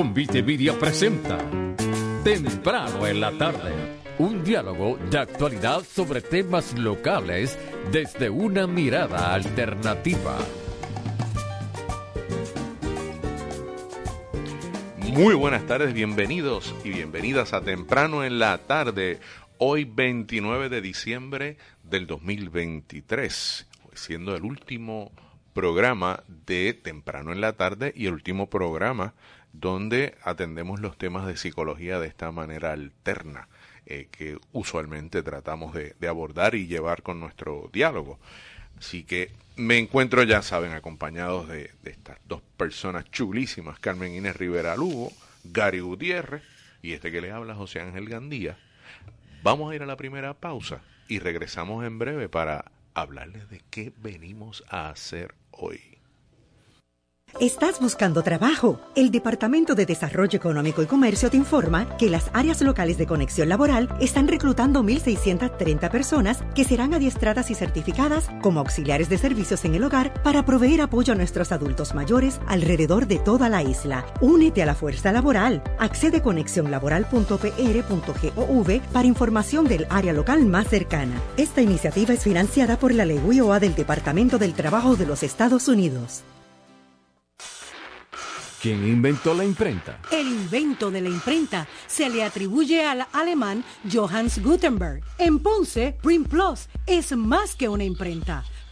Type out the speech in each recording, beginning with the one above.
Convite presenta Temprano en la tarde. Un diálogo de actualidad sobre temas locales desde una mirada alternativa. Muy buenas tardes, bienvenidos y bienvenidas a Temprano en la tarde, hoy 29 de diciembre del 2023, siendo el último programa de Temprano en la tarde y el último programa donde atendemos los temas de psicología de esta manera alterna eh, que usualmente tratamos de, abordar y llevar con nuestro diálogo. Así que me encuentro, ya saben, acompañados de, de estas dos personas chulísimas, Carmen Inés Rivera Lugo, Gary Gutiérrez y este que les habla, José Ángel Gandía. Vamos a ir a la primera pausa y regresamos en breve para hablarles de qué venimos a hacer hoy. ¿Estás buscando trabajo? El Departamento de Desarrollo Económico y Comercio te informa que las áreas locales de conexión laboral están reclutando 1.630 personas que serán adiestradas y certificadas como auxiliares de servicios en el hogar para proveer apoyo a nuestros adultos mayores alrededor de toda la isla. Únete a la fuerza laboral. Accede a para información del área local más cercana. Esta iniciativa es financiada por la Ley WIOA del Departamento del Trabajo de los Estados Unidos. ¿Quién inventó la imprenta? El invento de la imprenta se le atribuye al alemán Johannes Gutenberg. En Ponce, Print Plus es más que una imprenta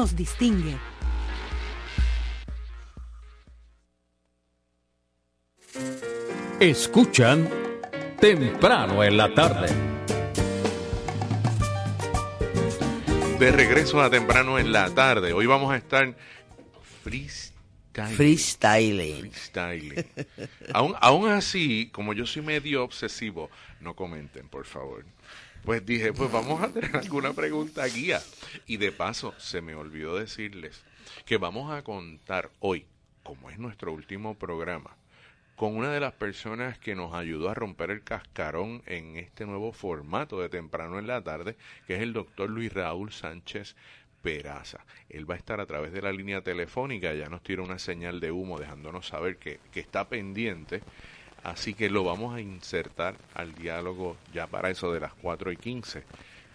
nos distingue. Escuchan temprano en la tarde. De regreso a temprano en la tarde. Hoy vamos a estar freestyling. Freestyling. freestyling. aún, aún así, como yo soy medio obsesivo, no comenten, por favor. Pues dije, pues vamos a tener alguna pregunta guía. Y de paso, se me olvidó decirles que vamos a contar hoy, como es nuestro último programa, con una de las personas que nos ayudó a romper el cascarón en este nuevo formato de temprano en la tarde, que es el doctor Luis Raúl Sánchez Peraza. Él va a estar a través de la línea telefónica, ya nos tira una señal de humo dejándonos saber que, que está pendiente Así que lo vamos a insertar al diálogo ya para eso de las 4 y 15.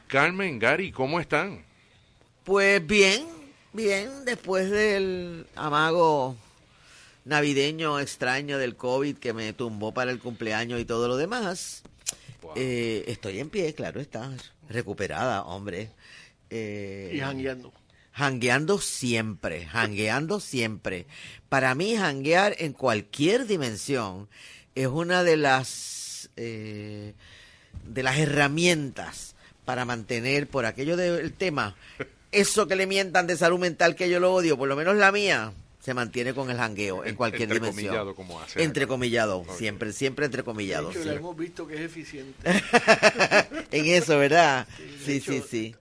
Carmen, Gary, ¿cómo están? Pues bien, bien, después del amago navideño extraño del COVID que me tumbó para el cumpleaños y todo lo demás, eh, estoy en pie, claro está, recuperada, hombre. Eh, y jangueando. Jangueando siempre, jangueando siempre. Para mí, janguear en cualquier dimensión es una de las eh, de las herramientas para mantener por aquello del tema eso que le mientan de salud mental que yo lo odio, por lo menos la mía, se mantiene con el jangueo en cualquier dimensión. Como hace entrecomillado, siempre, siempre entrecomillado. Sí. hemos visto que es eficiente. en eso, ¿verdad? Sí, sí, sí.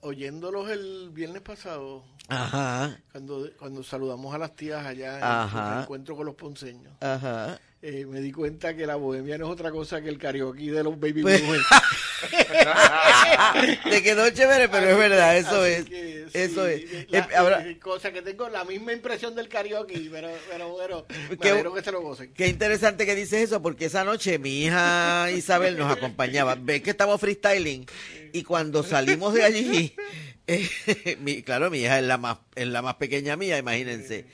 oyéndolos el viernes pasado, Ajá. Cuando, cuando saludamos a las tías allá en el encuentro con los ponceños. Ajá. Eh, me di cuenta que la bohemia no es otra cosa que el karaoke de los baby pues, boomers. Te quedó chévere, pero es verdad, eso es. eso es. La, eh, cosa que tengo la misma impresión del karaoke, pero, pero bueno, qué, que se lo gocen. Qué interesante que dices eso, porque esa noche mi hija Isabel nos acompañaba. Ves que estamos freestyling y cuando salimos de allí mi, claro, mi hija es la más, es la más pequeña mía, imagínense.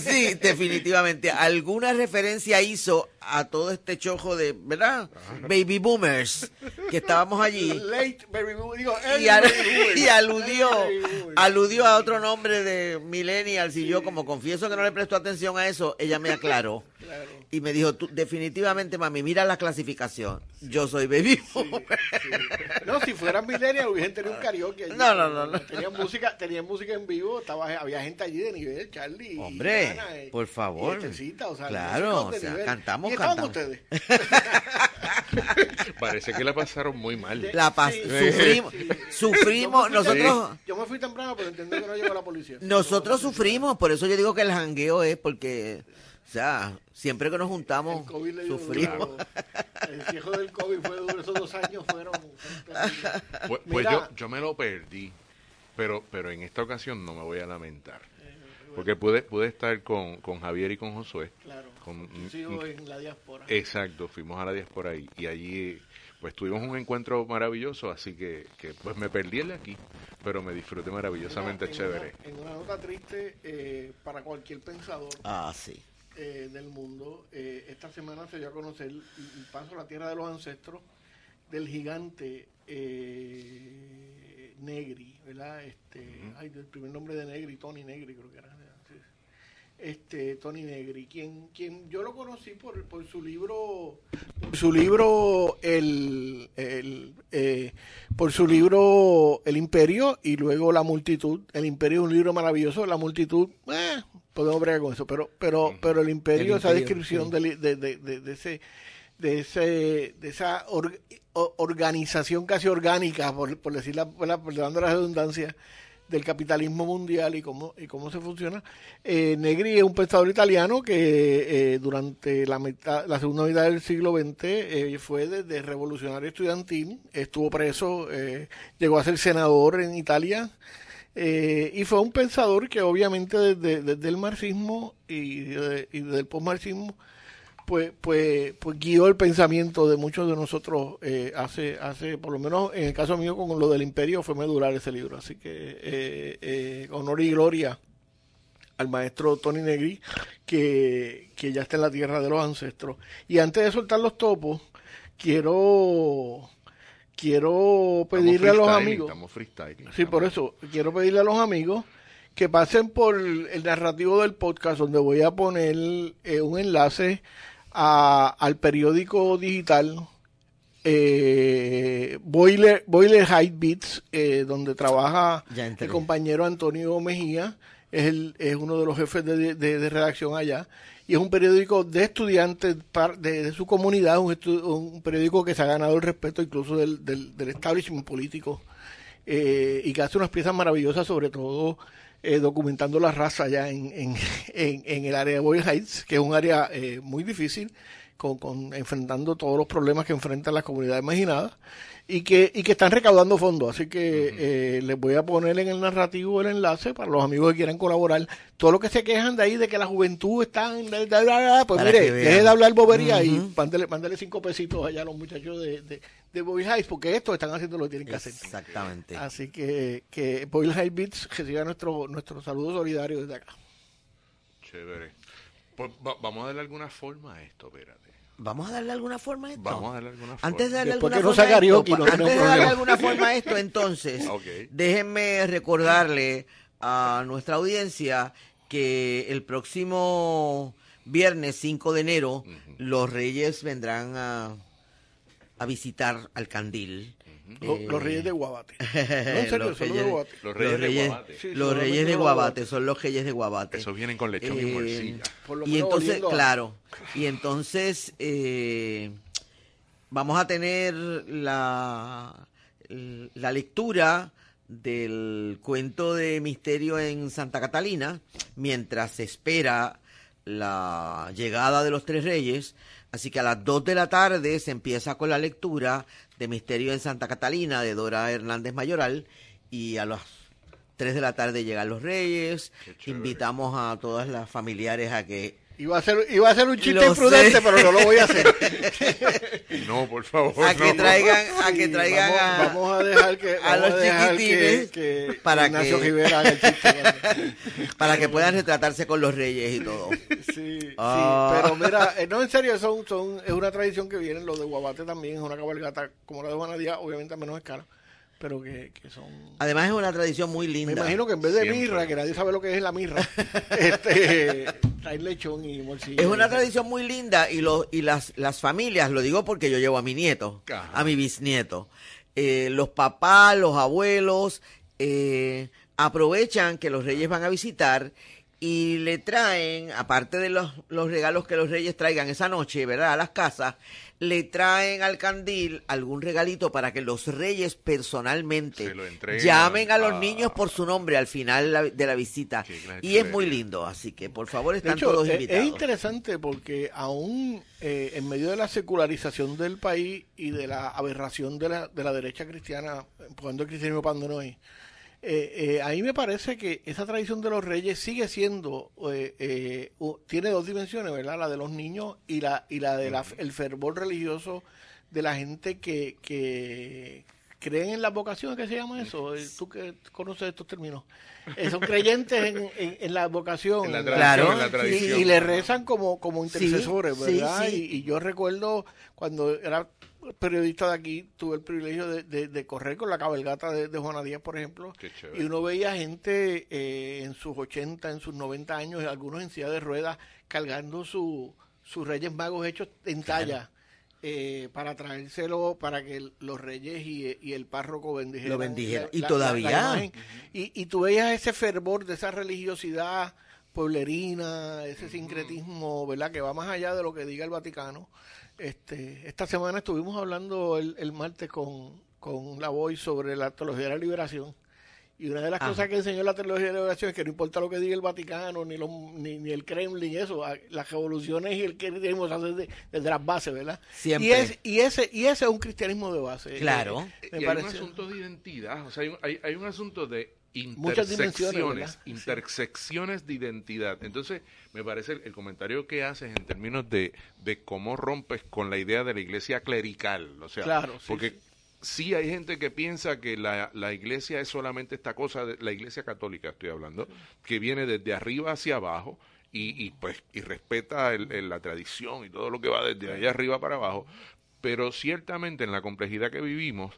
sí, definitivamente. Alguna referencia hizo a todo este chojo de, ¿verdad? Baby boomers que estábamos allí. y, aludió, aludió a otro nombre de millennials y yo como confieso que no le presto atención a eso, ella me aclaró. Y me dijo, tú, definitivamente, mami, mira la clasificación. Yo soy baby No, si fueran millennials hubiesen tenido un karaoke. Allí. No, no, no. no. Tenían música, tenían música en vivo, estaba, había gente allí de nivel, Charlie. Hombre, y Ana, y- por favor. y Estecita, o sea, Claro, o sea, nivel. cantamos, ¿Y cantamos. ustedes? Parece que la pasaron muy mal. La pas- Sí, sufrimos, sí. sufrimos, Yo me fui nosotros, Yo me fui temprano, pero entendí que no llegó la policía. nosotros sufrimos, por eso yo digo que el jangueo es porque, o sea, siempre que nos El juntamos, COVID le dio sufrimos. duro. El ciejo del COVID fue duro. Esos dos años fueron. Pues, pues Mira. yo, yo me lo perdí, pero, pero en esta ocasión no me voy a lamentar. Porque pude, pude estar con, con Javier y con Josué. Claro. Con- en la diáspora. Exacto, fuimos a la diáspora y, y allí pues tuvimos un encuentro maravilloso, así que, que pues me perdí el de aquí, pero me disfruté maravillosamente En una- chévere. En una, nota triste eh, para cualquier pensador Ah, sí. Eh, del mundo, eh, esta semana se dio a conocer el, el paso a la tierra de los ancestros del gigante eh, Negri, ¿verdad? Este, ay, el primer nombre de Negri, Tony Negri, creo que era. Este, Tony Negri, quien, quien yo lo conocí por, por su libro, por su libro el, el, eh, por su libro El Imperio y luego La Multitud. El Imperio es un libro maravilloso, La Multitud, eh, podemos bregar con eso, pero, pero, pero El Imperio, El esa Imperio, descripción sí. de, de, de, de ese de ese de esa or- organización casi orgánica por, por decir la, por la- la redundancia del capitalismo mundial y cómo y cómo se funciona Eh, Negri es un pensador italiano que eh, durante la mitad la segunda mitad del siglo XX eh, fue desde revolucionario estudiantil estuvo preso eh, llegó a ser senador en Italia eh, y fue un pensador que obviamente desde, desde el marxismo y, de- y desde el postmarxismo pues, pues, pues guió el pensamiento de muchos de nosotros eh, hace, hace, por lo menos en el caso mío con lo del imperio fue medular ese libro. Así que eh, eh, honor y gloria al maestro Tony Negri, que, que ya está en la tierra de los ancestros. Y antes de soltar los topos, quiero, quiero pedirle a los amigos. Estamos freestyling. Sí, por eso quiero pedirle a los amigos que pasen por el narrativo del podcast donde voy a poner eh, un enlace a- al periódico digital eh, Boiler, Boiler Height Beats, eh, donde trabaja el compañero Antonio Mejía, es, el, es uno de los jefes de, de- de redacción allá, y es un periódico de estudiantes de, su comunidad, un, un periódico que se ha ganado el respeto incluso del, del, del establishment político eh, y que hace unas piezas maravillosas, sobre todo eh, documentando la raza allá en, en, en, en el área de Boyle Heights, que es un área eh, muy difícil, con, con enfrentando todos los problemas que enfrentan las comunidades marginadas y que, y que están recaudando fondos. Así que eh, les voy a poner en el narrativo el enlace para los amigos que quieran colaborar. Todos los que se quejan de ahí de que la juventud está en... Pues Para mire, deje de hablar bobería y mándele, mándele cinco pesitos allá a los muchachos de, de, de Heights, porque estos están haciendo lo que tienen que hacer. Exactamente. Así que, que Boyle High Beats reciba nuestro, nuestro saludo solidario desde acá. Chévere. Pues, va- vamos a darle alguna forma a esto, espérate. Vamos a darle alguna forma a esto. Vamos a darle alguna forma. Antes de darle Después alguna forma esto, no antes de darle problema. alguna forma a esto, entonces, déjenme recordarle a nuestra audiencia que el próximo viernes 5 de enero los reyes vendrán a, a visitar al candil. Lo- Eh, los Reyes de Guabate. No, en serio, los de reyes, Guabate. Los reyes de Guabate. Sí, los reyes de los Guabate son los reyes de Guabate. Esos vienen con lechón y Eh, morcilla. Por lo y menos entonces, oliendo claro, y entonces eh, vamos a tener la, la lectura del cuento de misterio en Santa Catalina mientras se espera la llegada de los tres reyes. Así que a las 2 de la tarde se empieza con la lectura de Misterio en Santa Catalina de Dora Hernández Mayoral y a las 3 de la tarde llegan los reyes. Invitamos a todas las familiares a que Iba a, ser, iba a ser un chiste Lo imprudente, sé. pero no lo voy a hacer. No, por favor. a que no. traigan a que Sí, traigan vamos, a, vamos a dejar que, a vamos los a dejar chiquitines que, que para Ignacio que- Rivera haga el chiste. para que puedan retratarse con los reyes y todo. Sí, Ah. sí, pero mira, eh, no, en serio, son, son, es una tradición que viene, lo de Guabate también, es una cabalgata como la de Juana Díaz, obviamente a menos escala, pero que, son... Además es una tradición muy linda. Me imagino que en vez de mirra, que nadie sabe lo que es la mirra, este, trae lechón y morcilla. Es una tradición muy linda y, lo, y las, las familias, lo digo porque yo llevo a mi nieto, a mi bisnieto, eh, los papás, los abuelos, eh, aprovechan que los reyes van a visitar y le traen, aparte de los, los, regalos que los reyes traigan esa noche, ¿verdad? A las casas, le traen al candil algún regalito para que los reyes personalmente llamen a los niños por su nombre al final de la visita. Y es muy lindo, así que por favor están todos invitados. Es interesante porque aún eh, en medio de la secularización del país y de la aberración de la, de la derecha cristiana, empujando el cristianismo pandenoy, eh, eh, ahí me parece que esa tradición de los reyes sigue siendo, eh, eh tiene dos dimensiones, ¿verdad? La de los niños y la, y la del el fervor religioso de la gente que, que creen en la vocación, ¿qué se llama eso? Tú que conoces estos términos. son creyentes en, en, la vocación. claro, Y, le rezan como, como intercesores, ¿verdad? Y, y, yo recuerdo cuando era periodista de aquí tuve el privilegio de, correr con la cabalgata de, Juana Díaz, por ejemplo, y uno veía gente eh, en sus 80, en sus 90 años, algunos en silla de ruedas, cargando su, sus reyes magos hechos en talla. Eh, para traérselo para que los reyes y, el párroco bendijeran. Lo bendijeran. y todavía. y, y tú veías ese fervor de esa religiosidad pueblerina, ese sincretismo, ¿verdad? Que va más allá de lo que diga el Vaticano. Este, esta semana estuvimos hablando el, el martes con, con la voz sobre la teología de la liberación. Y una de las cosas que enseñó la teología de la liberación es que no importa lo que diga el Vaticano, ni, ni, ni, el Kremlin, eso, las revoluciones y el cristianismo se hacen desde, las bases, ¿verdad? Siempre. Y, es, y, ese, y ese es un cristianismo de base. Claro. Eh, y hay un asunto de identidad, o sea, hay hay, hay un asunto de intersecciones, intersecciones de identidad. Entonces, me parece el, comentario que haces en términos de, de, cómo rompes con la idea de la iglesia clerical, o sea, claro, porque sí. hay gente que piensa que la, la iglesia es solamente esta cosa, de, la iglesia católica estoy hablando, que viene desde arriba hacia abajo y, y pues y respeta el, la tradición y todo lo que va desde allá arriba para abajo, pero ciertamente en la complejidad que vivimos,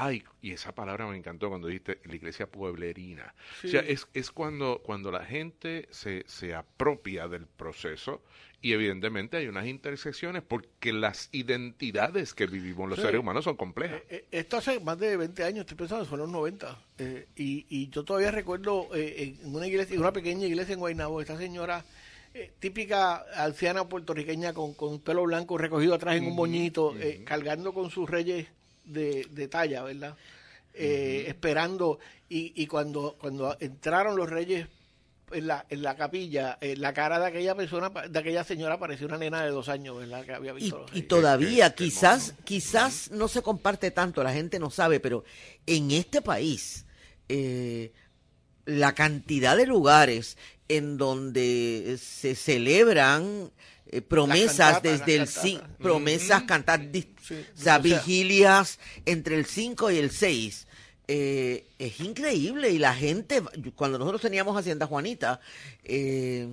Ay, y esa palabra me encantó cuando dijiste la iglesia pueblerina. O sea, es, es cuando, cuando la gente se, se apropia del proceso y evidentemente hay unas intersecciones porque las identidades que vivimos los seres humanos son complejas. Eh, eh, esto hace más de 20 años, estoy pensando, fueron los 90. Eh, y, y yo todavía recuerdo en una iglesia, en una pequeña iglesia en Guaynabo, esta señora típica anciana puertorriqueña con, con pelo blanco recogido atrás en un moñito, cargando con sus reyes de, talla, ¿verdad? Eh, esperando, y, y cuando, cuando entraron los reyes en la, en la capilla, en eh, la cara de aquella persona, de aquella señora parecía una nena de dos años, ¿verdad? Que había visto y, todavía, quizás, quizás no se comparte tanto, la gente no sabe, pero en este país, eh, la cantidad de lugares en donde se celebran eh, promesas desde el promesas cantar vigilias entre el 5 y el 6 eh, es increíble y la gente cuando nosotros teníamos Hacienda Juanita eh,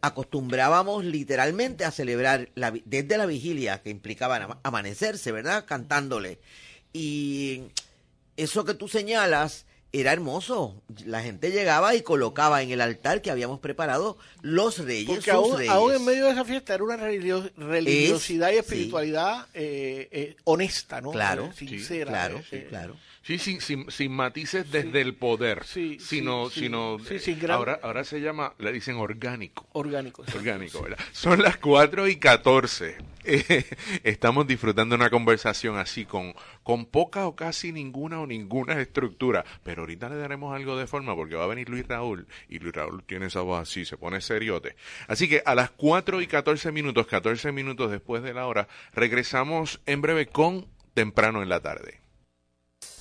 acostumbrábamos literalmente a celebrar la, desde la vigilia que implicaba amanecerse verdad cantándole. Y eso que tú señalas era hermoso. La gente llegaba y colocaba en el altar que habíamos preparado los reyes. Porque aún, en medio de esa fiesta era una religiosidad y espiritualidad eh, eh, honesta, ¿no? Claro, eh, sincera. claro, claro. Sí, sin, sin, sin matices desde el poder, sí, sino, sino ahora, ahora se llama, le dicen orgánico. Orgánico. Orgánico, ¿verdad? Son las 4 y 14. estamos disfrutando una conversación así con, con poca o casi ninguna o ninguna estructura, pero ahorita le daremos algo de forma porque va a venir Luis Raúl y Luis Raúl tiene esa voz así, se pone seriote. Así que a las 4 y 14 minutos, 14 minutos después de la hora, regresamos en breve con temprano en la tarde.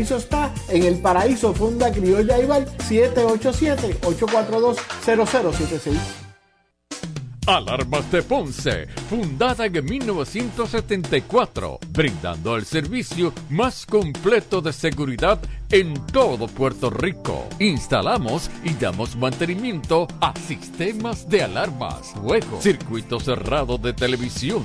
está en el paraíso Fonda Criolla Ival 787-842-0076. Alarmas de Ponce, fundada en 1974, brindando el servicio más completo de seguridad en todo Puerto Rico. Instalamos y damos mantenimiento a sistemas de alarmas, juegos, circuito cerrado de televisión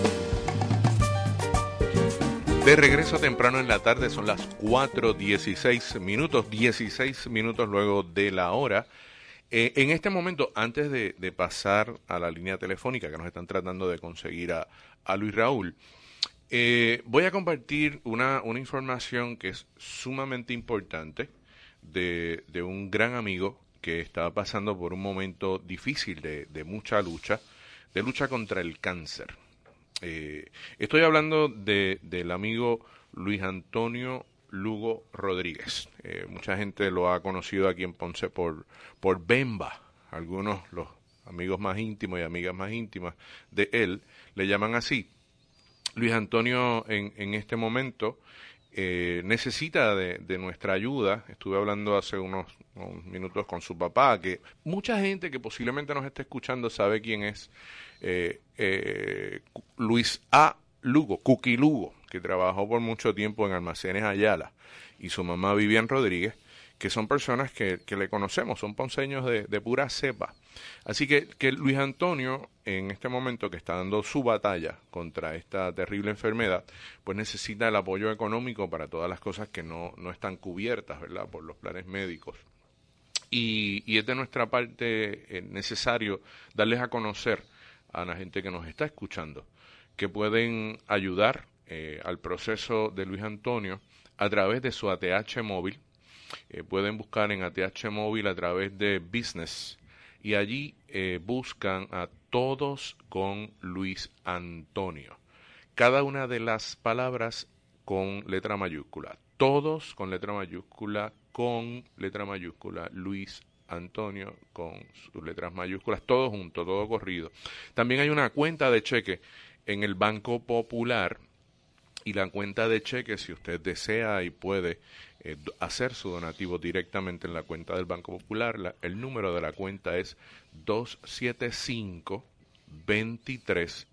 De regreso temprano en la tarde, son las 4.16 minutos, 16 minutos luego de la hora. Eh, en este momento, antes de, pasar a la línea telefónica que nos están tratando de conseguir a, Luis Raúl, eh, voy a compartir una, información que es sumamente importante de, un gran amigo que estaba pasando por un momento difícil de, de mucha lucha, de lucha contra el cáncer. Eh, estoy hablando de, del amigo Luis Antonio Lugo Rodríguez. Eh, mucha gente lo ha conocido aquí en Ponce por, por Bemba. Algunos, los amigos más íntimos y amigas más íntimas de él, le llaman así. Luis Antonio en, en este momento eh, necesita de, de, nuestra ayuda. Estuve hablando hace unos, unos, minutos con su papá, que mucha gente que posiblemente nos esté escuchando sabe quién es eh, eh, Luis A. Lugo, Cuqui Lugo, que trabajó por mucho tiempo en Almacenes Ayala, y su mamá Vivian Rodríguez, que son personas que, le conocemos, son ponceños de, pura cepa. Así que, que, Luis Antonio, en este momento que está dando su batalla contra esta terrible enfermedad, pues necesita el apoyo económico para todas las cosas que no, no están cubiertas, ¿verdad?, por los planes médicos. Y, y es de nuestra parte eh, necesario darles a conocer a la gente que nos está escuchando, que pueden ayudar eh, al proceso de Luis Antonio a través de su ATH móvil. Eh, pueden buscar en ATH móvil a través de Business y allí eh, buscan a todos con Luis Antonio. Cada una de las palabras con letra mayúscula. Todos con letra mayúscula, con letra mayúscula, Luis Antonio con sus letras mayúsculas, todo junto, todo corrido. También hay una cuenta de cheque en el Banco Popular y la cuenta de cheque, si usted desea y puede eh, hacer su donativo directamente en la cuenta del Banco Popular, el número de la cuenta es 275 23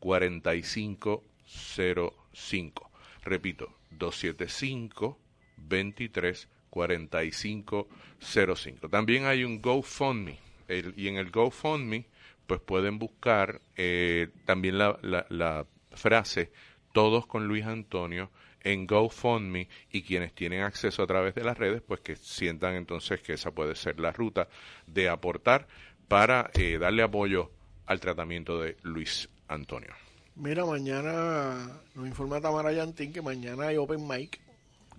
4505. Repito, 275 23 4505. También hay un GoFundMe y en el GoFundMe pues pueden buscar eh, también la, la, frase todos con Luis Antonio en GoFundMe y quienes tienen acceso a través de las redes pues que sientan entonces que esa puede ser la ruta de aportar para eh, darle apoyo al tratamiento de Luis Antonio. Mira, mañana nos informa Tamara Yantín que mañana hay Open Mic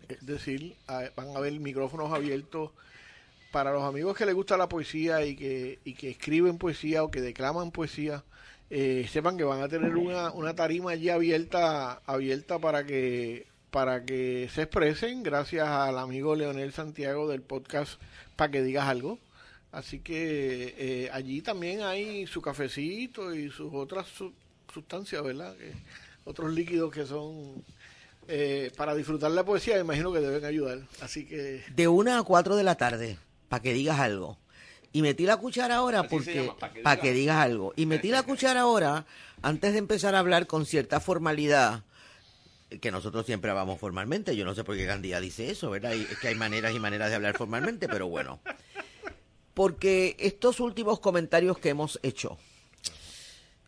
es decir, van a haber micrófonos abiertos para los amigos que les gusta la poesía y que, y que escriben poesía o que declaman poesía. Eh, sepan que van a tener una, una tarima allí abierta abierta para que para que se expresen gracias al amigo Leonel Santiago del podcast para que digas algo así que eh, allí también hay su cafecito y sus otras sustancias verdad otros líquidos que son eh, para disfrutar la poesía, imagino que deben ayudar. Así que. De una a cuatro de la tarde, para que digas algo. Y metí la cuchara ahora porque. Para que, digas algo. Y metí la cuchara ahora, antes de empezar a hablar con cierta formalidad. que nosotros siempre hablamos formalmente. Yo no sé por qué Gandía dice eso, ¿verdad? es que hay maneras y maneras de hablar formalmente, pero bueno. Porque estos últimos comentarios que hemos hecho,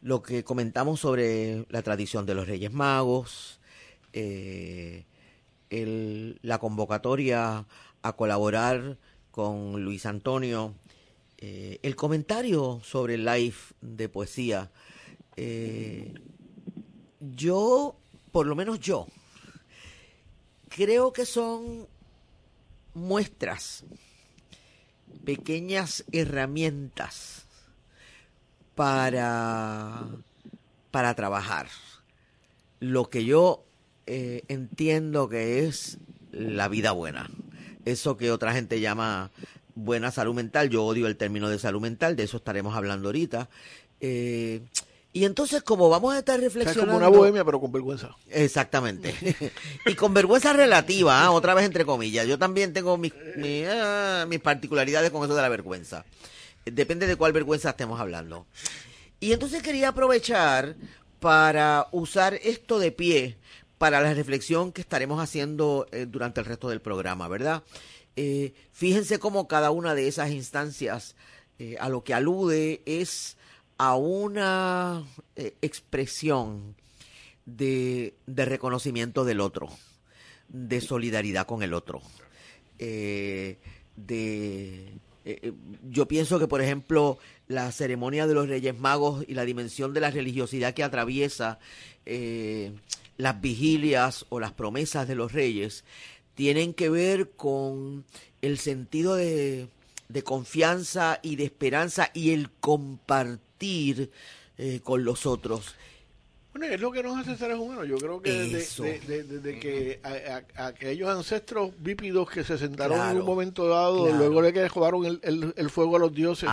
lo que comentamos sobre la tradición de los Reyes Magos, eh, la convocatoria a colaborar con Luis Antonio, eh, el comentario sobre el live de poesía, eh, yo, por lo menos yo, creo que son muestras, pequeñas herramientas para, para trabajar. Lo que yo eh, entiendo que es la vida buena. Eso que otra gente llama buena salud mental, yo odio el término de salud mental, de eso estaremos hablando ahorita. Eh, y entonces, como vamos a estar reflexionando... como una bohemia, pero con vergüenza. Exactamente. y con vergüenza relativa, ¿ah? otra vez entre comillas. Yo también tengo mis, ah, mis, particularidades con eso de la vergüenza. Depende de cuál vergüenza estemos hablando. Y entonces quería aprovechar para usar esto de pie para la reflexión que estaremos haciendo eh, durante el resto del programa, ¿verdad? Eh, fíjense cómo cada una de esas instancias eh, a lo que alude es a una expresión de, reconocimiento del otro, de solidaridad con el otro. Yo pienso que, por ejemplo, la ceremonia de los Reyes Magos y la dimensión de la religiosidad que atraviesa las vigilias o las promesas de los reyes tienen que ver con el sentido de, de confianza y de esperanza y el compartir eh, con los otros. Bueno, es lo que nos hace seres humanos. Yo creo que desde, que aquellos ancestros bípidos que se sentaron en un momento dado, luego de que jugaron el, el, fuego a los dioses,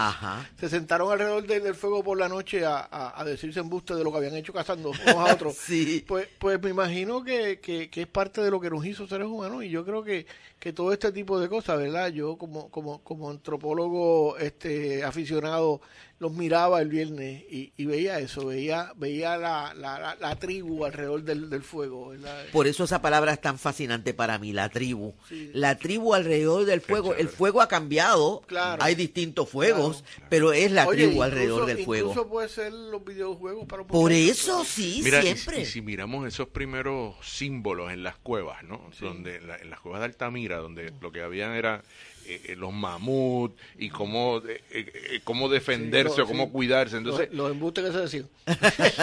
se sentaron alrededor del fuego por la noche a, a, decirse embuste de lo que habían hecho cazando unos a otros. pues, pues me imagino que, que, que, es parte de lo que nos hizo seres humanos y yo creo que, que todo este tipo de cosas, ¿verdad? Yo como, como, como antropólogo este, aficionado los miraba el viernes y, veía eso, veía, veía la, la, la, tribu alrededor del, del fuego. Por eso esa palabra es tan fascinante para mí, la tribu. La tribu alrededor del fuego. El fuego ha cambiado, hay distintos fuegos, pero es la tribu alrededor del fuego. Incluso puede ser los videojuegos para Por eso sí, siempre. Y, si miramos esos primeros símbolos en las cuevas, ¿no? Donde en las cuevas de Altamira, donde lo que habían era eh, eh, los mamuts y cómo, eh, cómo defenderse o cómo cuidarse. Entonces, los, embustes que se decían.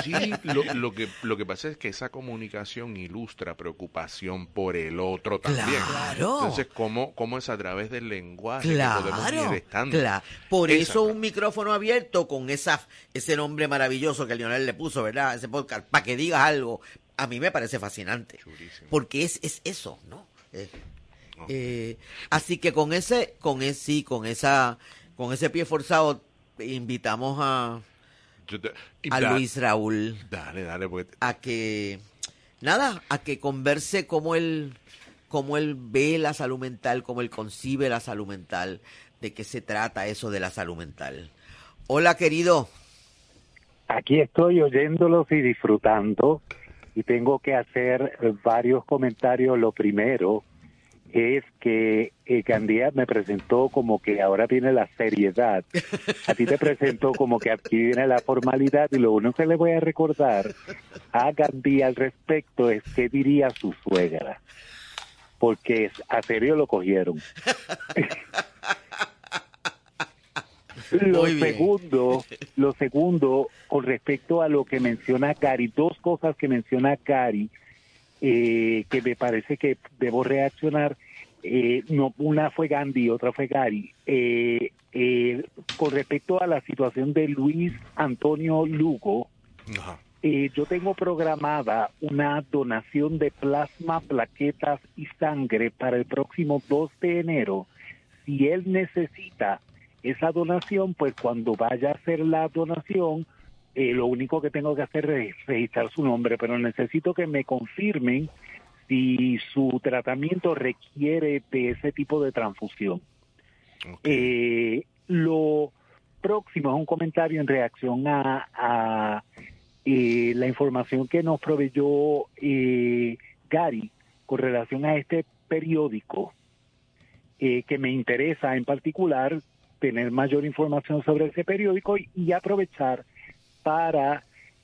Sí, lo, que, lo que pasa es que esa comunicación ilustra preocupación por el otro también. Claro. Entonces, ¿cómo, cómo es a través del lenguaje claro, que podemos ir estando? Claro. Por eso un micrófono abierto con esa, ese nombre maravilloso que Lionel le puso, ¿verdad? Ese podcast, para que digas algo, a mí me parece fascinante. Porque es, es eso, ¿no? Eh, así que con ese, con ese, sí, con esa, con ese pie forzado, invitamos a, a Luis Raúl. Dale, dale, a que, nada, a que converse cómo él, cómo él ve la salud mental, cómo él concibe la salud mental, de qué se trata eso de la salud mental. Hola, querido. Aquí estoy oyéndolos y disfrutando y tengo que hacer varios comentarios. Lo primero, es que eh, Gandía me presentó como que ahora viene la seriedad. A ti te presentó como que aquí viene la formalidad y lo único que le voy a recordar a Gandía al respecto es qué diría su suegra. Porque a serio lo cogieron. lo segundo, lo segundo, con respecto a lo que menciona Cari, dos cosas que menciona Cari, eh, que me parece que debo reaccionar. Eh, no, una fue Gandhi, otra fue Gary. Eh, eh, con respecto a la situación de Luis Antonio Lugo, yo tengo programada una donación de plasma, plaquetas y sangre para el próximo 2 de enero. Si él necesita esa donación, pues cuando vaya a hacer la donación, eh, lo único que tengo que hacer es registrar su nombre, pero necesito que me confirmen si su tratamiento requiere de ese tipo de transfusión. Eh, lo próximo es un comentario en reacción a, eh, la información que nos proveyó Gary, con relación a este periódico, que me interesa en particular tener mayor información sobre ese periódico y, aprovechar para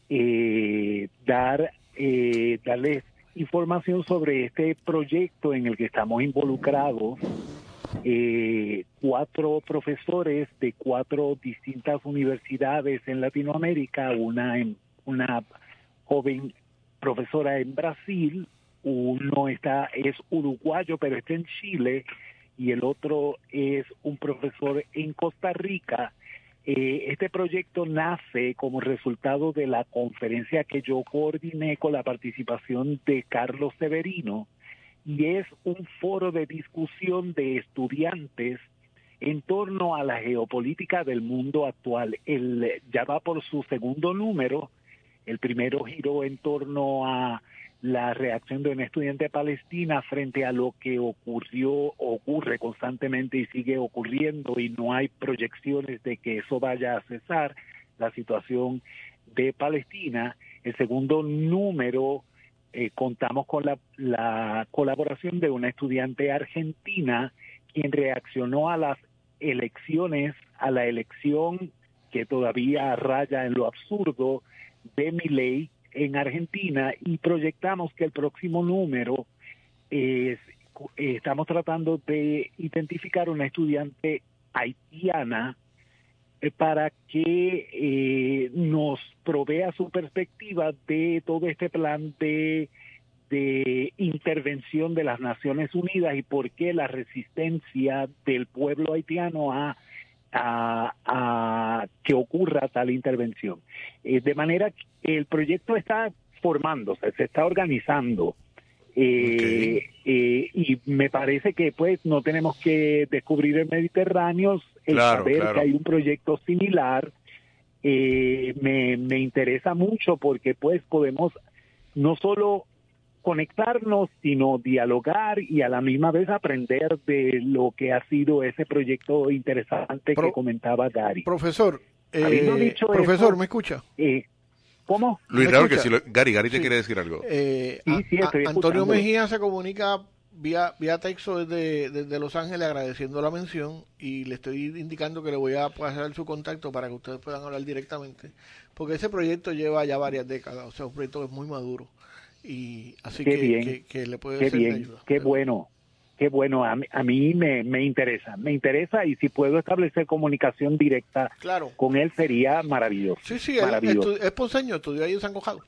eh, dar eh, darles información sobre este proyecto en el que estamos involucrados. Eh, cuatro profesores de cuatro distintas universidades en Latinoamérica, una, en, una joven profesora en Brasil, uno está es uruguayo pero está en Chile y el otro es un profesor en Costa Rica eh, este proyecto nace como resultado de la conferencia que yo coordiné con la participación de Carlos Severino y es un foro de discusión de estudiantes en torno a la geopolítica del mundo actual. El, ya va por su segundo número. El primero giró en torno a la reacción de un estudiante palestina frente a lo que ocurrió, ocurre constantemente y sigue ocurriendo y no hay proyecciones de que eso vaya a cesar, la situación de Palestina. El segundo número, eh, contamos con la, la colaboración de una estudiante argentina quien reaccionó a las elecciones, a la elección que todavía raya en lo absurdo de mi ley en Argentina y proyectamos que el próximo número es, estamos tratando de identificar una estudiante haitiana eh, para que eh, nos provea su perspectiva de todo este plan de, de intervención de las Naciones Unidas y por qué la resistencia del pueblo haitiano a a, que ocurra tal intervención. Eh, de manera que el proyecto está formándose, se está organizando. Eh, eh, y me parece que pues no tenemos que descubrir el Mediterráneo, el saber que hay un proyecto similar me, me interesa mucho porque pues podemos no solo conectarnos, sino dialogar y a la misma vez aprender de lo que ha sido ese proyecto interesante que comentaba Gary. Profesor, eh, profesor, ¿me escucha? Eh, ¿Cómo? Luis que si Gary, Gary te quiere decir algo. Eh, Antonio Mejía se comunica vía, vía texto desde, desde Los Ángeles agradeciendo la mención y le estoy indicando que le voy a pasar su contacto para que ustedes puedan hablar directamente, porque ese proyecto lleva ya varias décadas, o sea, un proyecto que es muy maduro y así qué que, bien, que, le puede qué bien, Qué bueno, qué bueno. A mí, a mí me, me, interesa, me interesa y si puedo establecer comunicación directa con él sería maravilloso. Sí, sí, maravilloso. es ponceño, estudió ahí en San Cojado.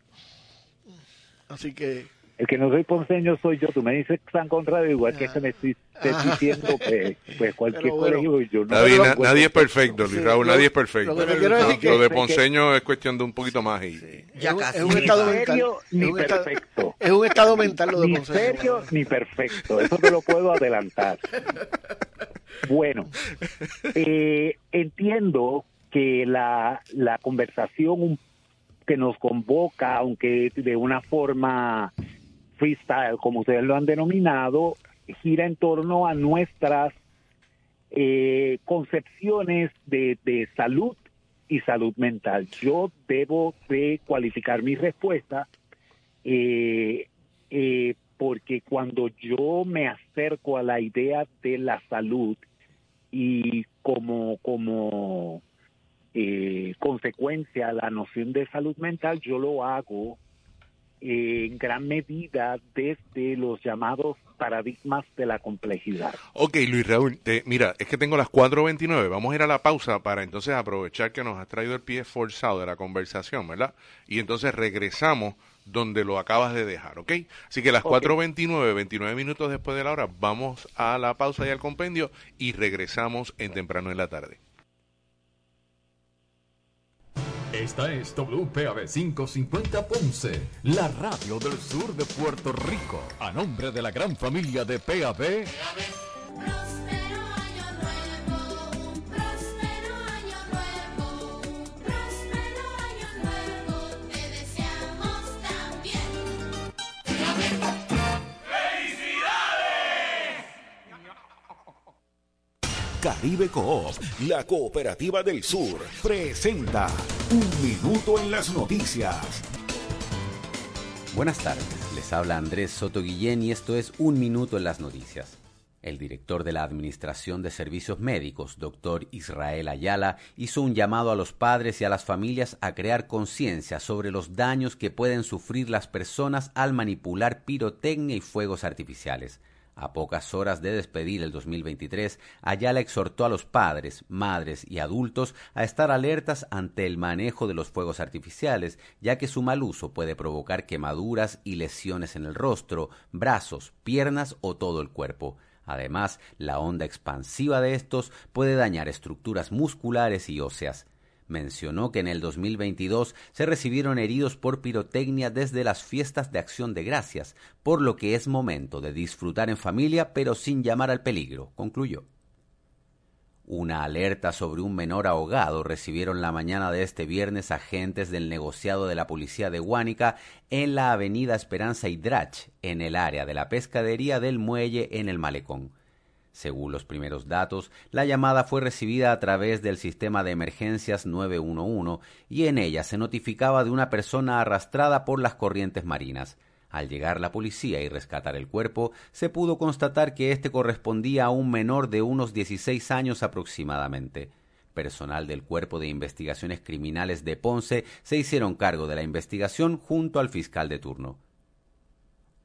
Así que el que no soy ponceño soy yo. Tú me dices San Conrado, igual que se me estoy, diciendo que pues cualquier colegio yo no Nadie, nadie es perfecto, Luis Raúl, nadie es perfecto. Lo, de ponceño es cuestión de un poquito más. Y... Ya es, un estado mental. Ni perfecto. Es un estado mental lo de ni ponceño. Ni serio ni perfecto. Eso te lo puedo adelantar. Bueno, eh, entiendo que la, la conversación que nos convoca, aunque de una forma freestyle, como ustedes lo han denominado, gira en torno a nuestras eh, concepciones de, salud y salud mental. Yo debo de cualificar mi respuesta eh, eh, porque cuando yo me acerco a la idea de la salud y como, como consecuencia a la noción de salud mental, yo lo hago en gran medida desde los llamados paradigmas de la complejidad. Ok, Luis Raúl, mira, es que tengo las 4.29, vamos a ir a la pausa para entonces aprovechar que nos has traído el pie forzado de la conversación, ¿verdad? Y entonces regresamos donde lo acabas de dejar, ¿ok? Así que las 4.29, 29 minutos después de la hora, vamos a la pausa y al compendio y regresamos en temprano en la tarde. Esta es WPAB 550 Ponce, la radio del sur de Puerto Rico. A nombre de la gran familia de PAB. Caribe Coop, la cooperativa del sur, presenta Un Minuto en las Noticias. Buenas tardes. Les habla Andrés Soto Guillén y esto es Un Minuto en las Noticias. El director de la Administración de Servicios Médicos, doctor Israel Ayala, hizo un llamado a los padres y a las familias a crear conciencia sobre los daños que pueden sufrir las personas al manipular pirotecnia y fuegos artificiales. A pocas horas de despedir el 2023, Ayala exhortó a los padres, madres y adultos a estar alertas ante el manejo de los fuegos artificiales, ya que su mal uso puede provocar quemaduras y lesiones en el rostro, brazos, piernas o todo el cuerpo. Además, la onda expansiva de estos puede dañar estructuras musculares y óseas mencionó que en el 2022 se recibieron heridos por pirotecnia desde las fiestas de acción de gracias, por lo que es momento de disfrutar en familia pero sin llamar al peligro, concluyó. Una alerta sobre un menor ahogado recibieron la mañana de este viernes agentes del negociado de la policía de Huánica en la avenida Esperanza Hidrach, en el área de la pescadería del muelle en el malecón. Según los primeros datos, la llamada fue recibida a través del sistema de emergencias 911 y en ella se notificaba de una persona arrastrada por las corrientes marinas. Al llegar la policía y rescatar el cuerpo, se pudo constatar que éste correspondía a un menor de unos 16 años aproximadamente. Personal del Cuerpo de Investigaciones Criminales de Ponce se hicieron cargo de la investigación junto al fiscal de turno.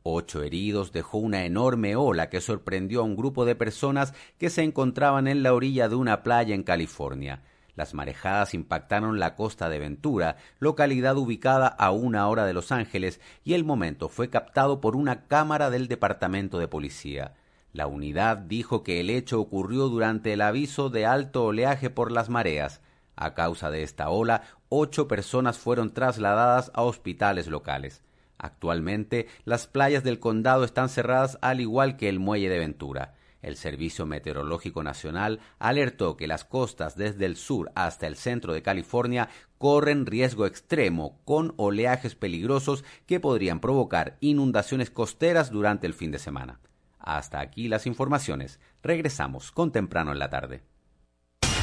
Ocho heridos dejó una enorme ola que sorprendió a un grupo de personas que se encontraban en la orilla de una playa en California. Las marejadas impactaron la costa de Ventura, localidad ubicada a una hora de Los Ángeles, y el momento fue captado por una cámara del Departamento de Policía. La unidad dijo que el hecho ocurrió durante el aviso de alto oleaje por las mareas. A causa de esta ola, ocho personas fueron trasladadas a hospitales locales. Actualmente, las playas del condado están cerradas al igual que el muelle de Ventura. El Servicio Meteorológico Nacional alertó que las costas desde el sur hasta el centro de California corren riesgo extremo con oleajes peligrosos que podrían provocar inundaciones costeras durante el fin de semana. Hasta aquí las informaciones. Regresamos con temprano en la tarde.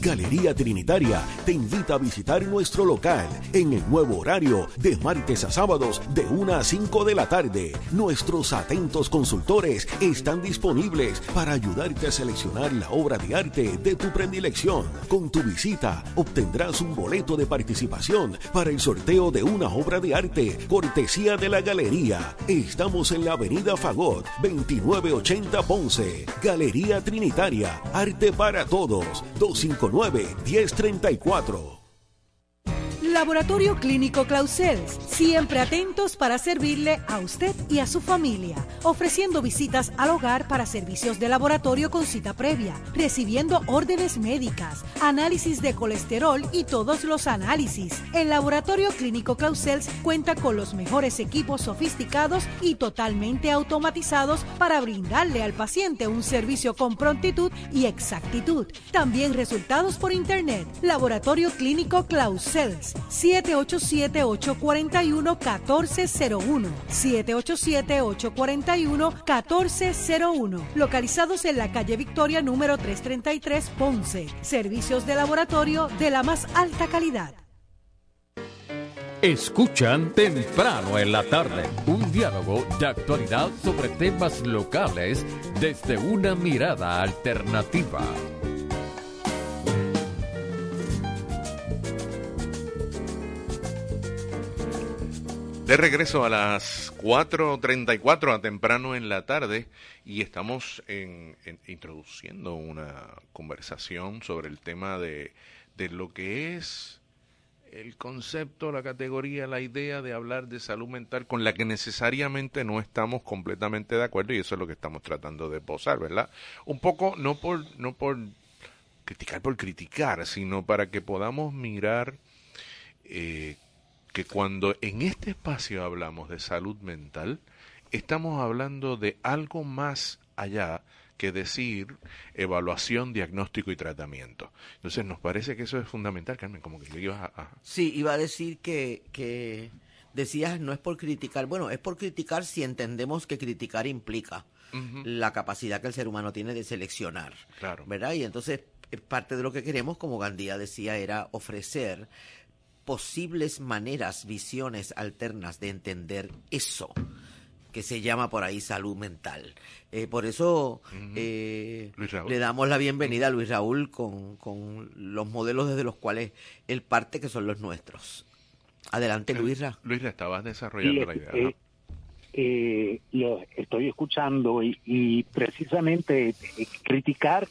Galería Trinitaria te invita a visitar nuestro local en el nuevo horario de martes a sábados de 1 a 5 de la tarde. Nuestros atentos consultores están disponibles para ayudarte a seleccionar la obra de arte de tu predilección. Con tu visita obtendrás un boleto de participación para el sorteo de una obra de arte, cortesía de la Galería. Estamos en la Avenida Fagot, 2980 Ponce. Galería Trinitaria, arte para todos. 259 1034. Laboratorio Clínico Clausels, siempre atentos para servirle a usted y a su familia, ofreciendo visitas al hogar para servicios de laboratorio con cita previa, recibiendo órdenes médicas, análisis de colesterol y todos los análisis. El Laboratorio Clínico Clausels cuenta con los mejores equipos sofisticados y totalmente automatizados para brindarle al paciente un servicio con prontitud y exactitud. También resultados por internet. Laboratorio Clínico Clausels 787-841-1401. 787-841-1401. Localizados en la calle Victoria número 333 Ponce. Servicios de laboratorio de la más alta calidad. Escuchan temprano en la tarde un diálogo de actualidad sobre temas locales desde una mirada alternativa. De regreso a las 4.34 a temprano en la tarde y estamos en, introduciendo una conversación sobre el tema de, de lo que es el concepto, la categoría, la idea de hablar de salud mental con la que necesariamente no estamos completamente de acuerdo y eso es lo que estamos tratando de posar, ¿verdad? Un poco no por no por criticar por criticar, sino para que podamos mirar eh, que cuando en este espacio hablamos de salud mental, estamos hablando de algo más allá que decir evaluación, diagnóstico y tratamiento. Entonces nos parece que eso es fundamental, Carmen, como que ibas a... Sí, iba a decir que, decías, no es por criticar, bueno, es por criticar si entendemos que criticar implica la capacidad que el ser humano tiene de seleccionar. Claro. ¿Verdad? Y entonces, eh, parte de lo que queremos, como Gandía decía, era ofrecer posibles maneras, visiones alternas de entender eso que se llama por ahí salud mental. Eh, por eso eh, le damos la bienvenida a Luis Raúl con, con, los modelos desde los cuales él parte, que son los nuestros. Adelante, Eh, Luis. Luis, le estabas desarrollando Sí, la idea. eh, ¿no? eh, lo estoy escuchando y, y precisamente eh, criticar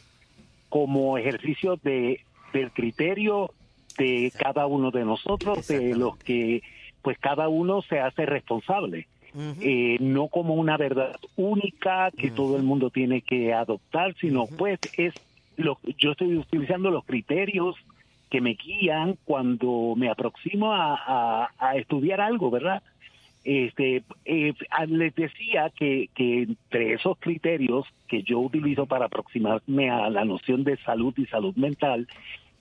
como ejercicio de del criterio de cada uno de nosotros, de los que pues cada uno se hace responsable. Eh, no como una verdad única que todo el mundo tiene que adoptar, sino pues es lo, yo estoy utilizando los criterios que me guían cuando me aproximo a, a- a estudiar algo, ¿verdad? Este, eh, les decía que, que entre esos criterios que yo utilizo para aproximarme a la noción de salud y salud mental,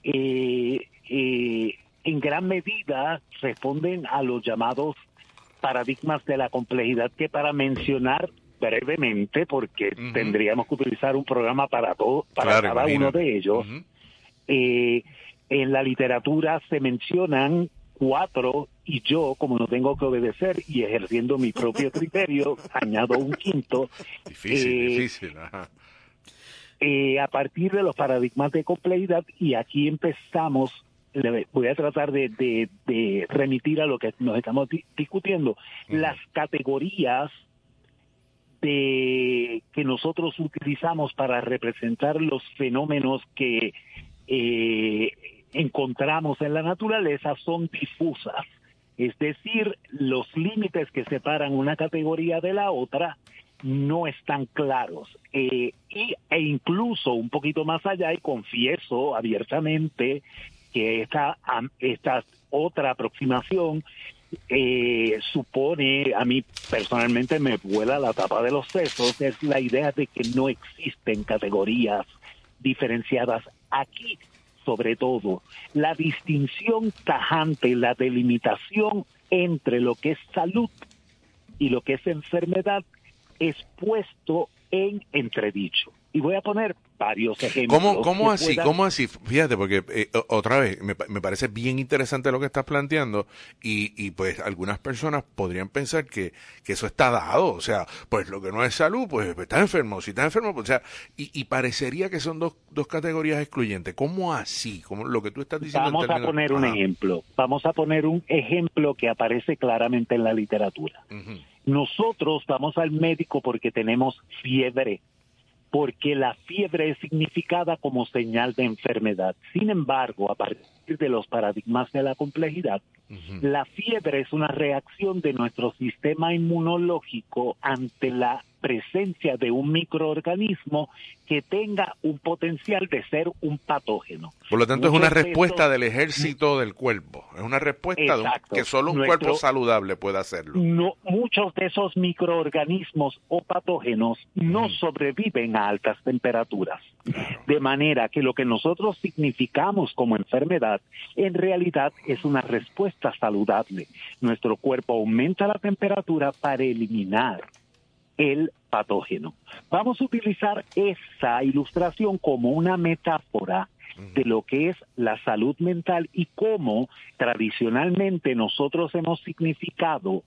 eh, eh, en gran medida responden a los llamados paradigmas de la complejidad que para mencionar brevemente, porque tendríamos que utilizar un programa para todo, para Claro, cada uno de ellos. Eh, en la literatura se mencionan cuatro y yo, como no tengo que obedecer y ejerciendo mi propio criterio, añado un quinto. Difícil, eh, difícil. Ajá. eh, a partir de los paradigmas de complejidad y aquí empezamos, le voy a tratar de, de- de remitir a lo que nos estamos di- discutiendo, las categorías de que nosotros utilizamos para representar los fenómenos que eh, encontramos en la naturaleza son difusas. Es decir, los límites que separan una categoría de la otra no están claros. Eh, y, e incluso un poquito más allá, y confieso abiertamente que esta, esta otra aproximación eh, supone, a mí personalmente me vuela la tapa de los sesos, es la idea de que no existen categorías diferenciadas aquí. Sobre todo, la distinción tajante, la delimitación entre lo que es salud y lo que es enfermedad es puesto en entredicho. Y voy a poner varios ejemplos. ¿Cómo, así? puedan- ¿Cómo así? Fíjate, porque eh, otra vez, me, pa- me parece bien interesante lo que estás planteando y, y pues algunas personas podrían pensar que, que eso está dado, o sea, pues lo que no es salud, pues está enfermo, si está enfermo, pues, o sea, y, y parecería que son dos, dos categorías excluyentes. ¿Cómo así? como lo que tú estás diciendo. en Vamos a poner un Ajá. ejemplo. Vamos a poner un ejemplo que aparece claramente en la literatura. Nosotros vamos al médico porque tenemos fiebre, porque la fiebre es significada como señal de enfermedad. Sin embargo, a partir de los paradigmas de la complejidad, la fiebre es una reacción de nuestro sistema inmunológico ante la presencia de un microorganismo que tenga un potencial de ser un patógeno. Por lo tanto, es una respuesta del ejército del cuerpo. Es una respuesta un- que solo un Nuestro- cuerpo saludable puede hacerlo. no, muchos de esos microorganismos o patógenos no sobreviven a altas temperaturas. De manera que lo que nosotros significamos como enfermedad en realidad es una respuesta saludable. Nuestro cuerpo aumenta la temperatura para eliminar el patógeno. Vamos a utilizar esa ilustración como una metáfora de lo que es la salud mental y cómo tradicionalmente nosotros hemos significado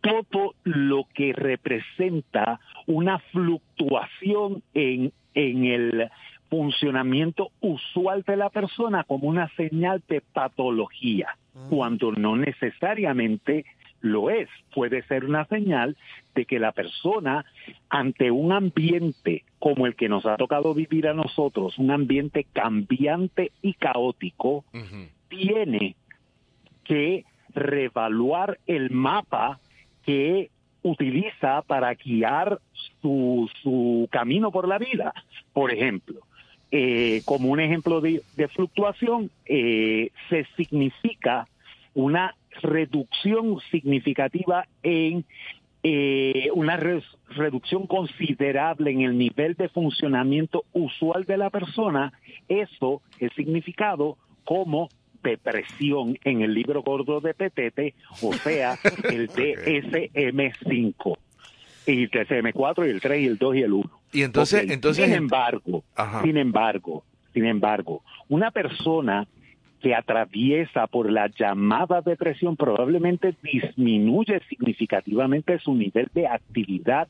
todo lo que representa una fluctuación en, en el funcionamiento usual de la persona como una señal de patología, cuando no necesariamente lo es. Puede ser una señal de que la persona ante un ambiente como el que nos ha tocado vivir a nosotros, un ambiente cambiante y caótico, tiene que reevaluar el mapa que utiliza para guiar su, su camino por la vida. Por ejemplo, eh, como un ejemplo de, de fluctuación, eh, se significa una reducción significativa en eh, una re- reducción considerable en el nivel de funcionamiento usual de la persona, eso es significado como de presión en el libro gordo de Petete, o sea, el DSM5 y el DSM4 y el 3 y el 2 y el 1. Y entonces, entonces sin embargo, Ajá. sin embargo, sin embargo, una persona que atraviesa por la llamada depresión probablemente disminuye significativamente su nivel de actividad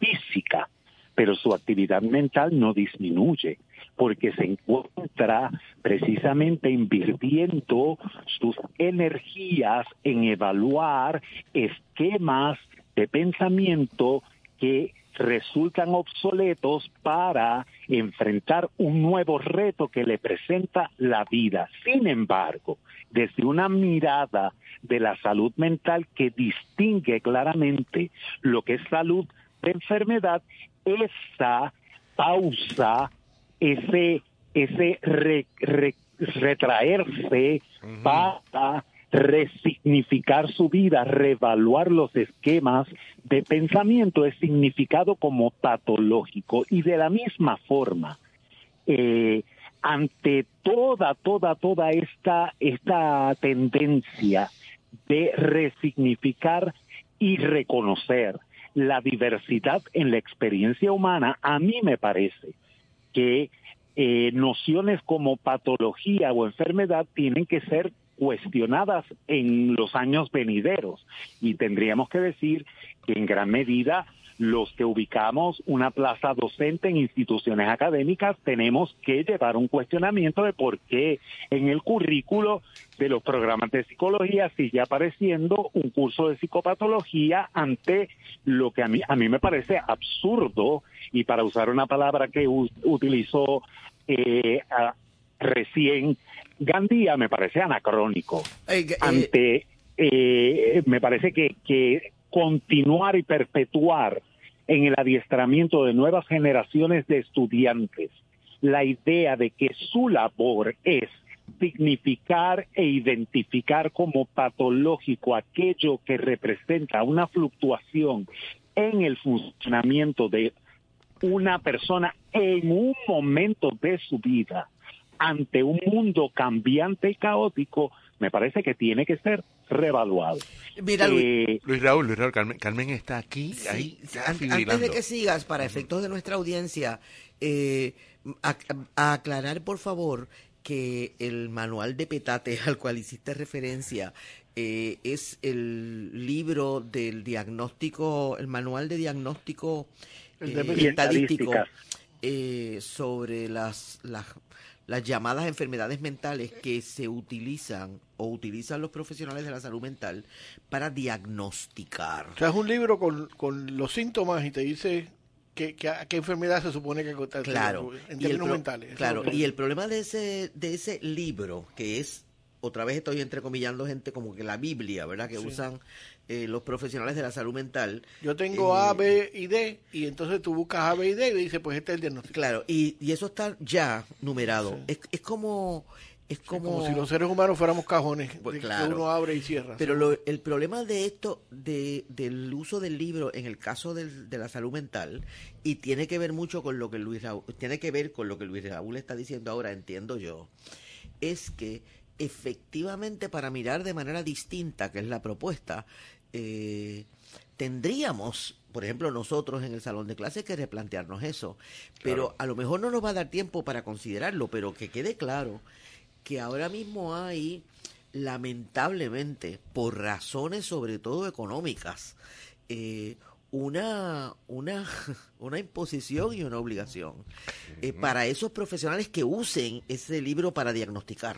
física, pero su actividad mental no disminuye porque se encuentra precisamente invirtiendo sus energías en evaluar esquemas de pensamiento que resultan obsoletos para enfrentar un nuevo reto que le presenta la vida. Sin embargo, desde una mirada de la salud mental que distingue claramente lo que es salud de enfermedad, esa pausa, ese, ese re- re- retraerse para resignificar su vida, reevaluar los esquemas de pensamiento es significado como patológico y de la misma forma eh, ante toda, toda, toda esta, esta tendencia de resignificar y reconocer la diversidad en la experiencia humana, a mí me parece que eh, nociones como patología o enfermedad tienen que ser cuestionadas en los años venideros. Y tendríamos que decir que en gran medida los que ubicamos una plaza docente en instituciones académicas tenemos que llevar un cuestionamiento de por qué en el currículo de los programas de psicología sigue apareciendo un curso de psicopatología ante lo que a mí, a mí me parece absurdo. Y para usar una palabra que utilizó eh, recién Gandía me parece anacrónico. Eh, eh, ante eh, me parece que, que continuar y perpetuar en el adiestramiento de nuevas generaciones de estudiantes la idea de que su labor es significar e identificar como patológico aquello que representa una fluctuación en el funcionamiento de una persona en un momento de su vida ante un mundo cambiante y caótico, me parece que tiene que ser reevaluado. Mira, Luis, Eh, Luis Raúl, Luis Raúl, Carmen, Carmen está aquí, Sí, ahí, sí, ya an- antes de que sigas, para efectos de nuestra audiencia, eh, a, a aclarar por favor que el manual de petate al cual hiciste referencia eh, es el libro del diagnóstico, el manual de diagnóstico eh, estadístico eh, sobre las, las las llamadas enfermedades mentales que se utilizan o utilizan los profesionales de la salud mental para diagnosticar. O sea, es un libro con, con los síntomas y te dice qué, qué, enfermedad se supone que Claro. en términos mentales. Claro, y el problema de ese, de ese libro, que es, otra vez estoy entrecomillando gente como que la Biblia, ¿verdad? Que Sí. usan eh, los profesionales de la salud mental. Yo tengo Eh, A, B y D, y entonces tú buscas A, B y D y dice, pues este es el diagnóstico. Claro, y, y eso está ya numerado. Sí. Es, es como... Es como, Como si los seres humanos fuéramos cajones Pues de- que claro. uno abre y cierra. Pero lo- el problema de esto, de, del uso del libro en el caso del- de la salud mental, y tiene que ver mucho con lo que Luis Raúl, tiene que ver con lo que Luis Raúl está diciendo ahora, entiendo yo, es que efectivamente para mirar de manera distinta, que es la propuesta, eh, tendríamos, por ejemplo, nosotros en el salón de clases que replantearnos eso. Pero a lo mejor no nos va a dar tiempo para considerarlo, pero que quede claro que ahora mismo hay, lamentablemente, por razones sobre todo económicas, eh, una, una, una imposición y una obligación eh, para esos profesionales que usen ese libro para diagnosticar.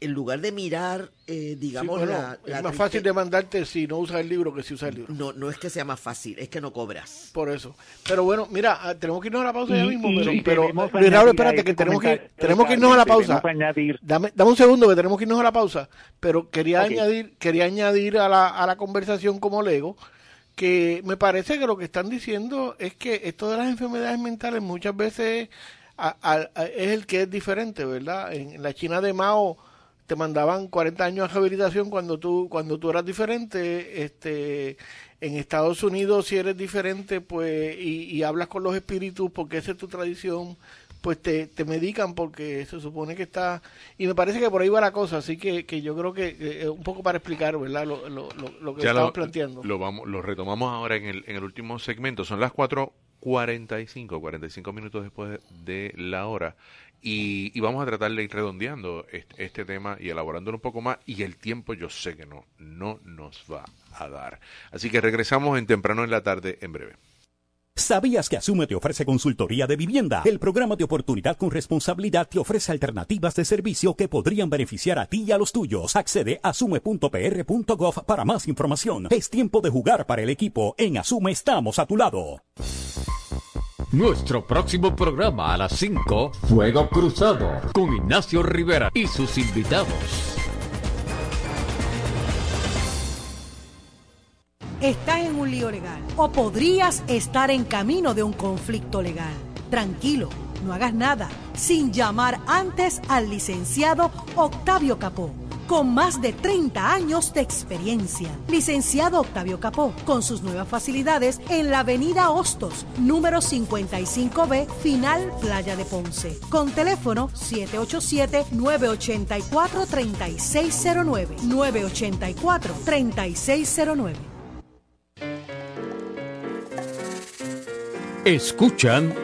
En lugar de mirar, eh, Sí, digamos, bueno, la, es más triste- fácil demandarte si no usas el libro que si usas el libro. No, no es que sea más fácil, es que no cobras. Por eso. Pero bueno, mira, ah, tenemos que irnos a la pausa ya mismo, y- pero, y pero Luis Raúl, espérate, que tenemos que, tenemos que irnos a la pausa. Dame, dame un segundo que tenemos que irnos a la pausa, pero quería añadir, quería añadir a la, a la conversación como lego que me parece que lo que están diciendo es que esto de las enfermedades mentales muchas veces a- a- a- es el que es diferente, ¿verdad? En la China de Mao te mandaban 40 años de rehabilitación cuando tú cuando tú eras diferente, este en Estados Unidos si eres diferente, pues y, y hablas con los espíritus porque esa es tu tradición, pues te, te medican porque se supone que está... Y me parece que por ahí va la cosa, así que, que yo creo que un poco para explicar, ¿verdad? Lo, lo, lo, que estamos planteando. Lo, vamos, lo retomamos ahora en el, en el último segmento. Son las 4.45, 45 minutos después de la hora. Y, vamos a tratar de ir redondeando este, tema y elaborándolo un poco más. Y el tiempo yo sé que no, no nos va a dar. Así que regresamos en temprano en la tarde en breve. ¿Sabías que Asume te ofrece consultoría de vivienda? El programa de oportunidad con responsabilidad te ofrece alternativas de servicio que podrían beneficiar a ti y a los tuyos. Accede a asume.pr.gov para más información. Es tiempo de jugar para el equipo. En Asume estamos a tu lado. Nuestro próximo programa a las 5, Fuego Cruzado, con Ignacio Rivera y sus invitados. Estás en un lío legal o podrías estar en camino de un conflicto legal. Tranquilo, no hagas nada sin llamar antes al licenciado Octavio Capó con más de 30 años de experiencia. Licenciado Octavio Capó, con sus nuevas facilidades en la avenida Hostos, número 55B, final Playa de Ponce. Con teléfono 787-984-3609. 984-3609. Escuchan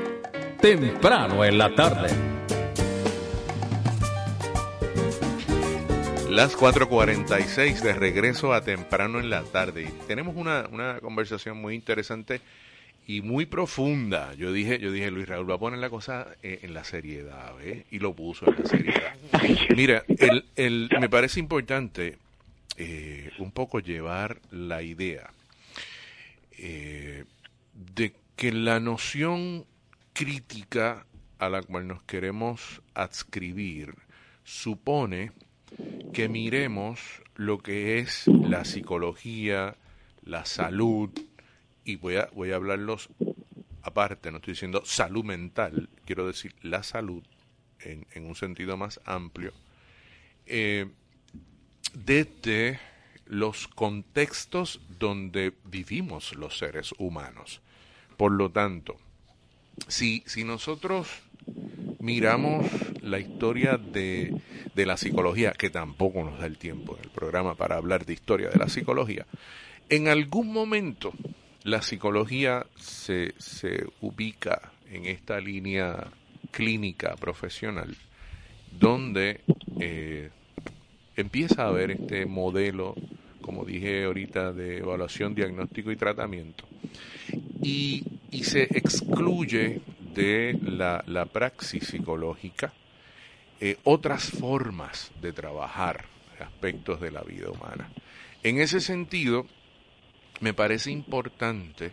temprano en la tarde. Las 4:46 de regreso a temprano en la tarde. Tenemos una, una conversación muy interesante y muy profunda. Yo dije, yo dije, Luis Raúl va a poner la cosa eh, en la seriedad, ¿eh? Y lo puso en la seriedad. Mira, el, me parece importante eh, un poco llevar la idea eh, de que la noción crítica a la cual nos queremos adscribir supone que miremos lo que es la psicología, la salud, y voy a, voy a hablarlos aparte, no estoy diciendo salud mental, quiero decir la salud en, en un sentido más amplio, eh, desde los contextos donde vivimos los seres humanos. Por lo tanto, si, si nosotros miramos la historia de, de, la psicología, que tampoco nos da el tiempo en el programa para hablar de historia de la psicología, en algún momento la psicología se, se ubica en esta línea clínica profesional donde eh, empieza a haber este modelo, como dije ahorita, de evaluación, diagnóstico y tratamiento, y, se excluye de la, la praxis psicológica eh, otras formas de trabajar aspectos de la vida humana. En ese sentido, me parece importante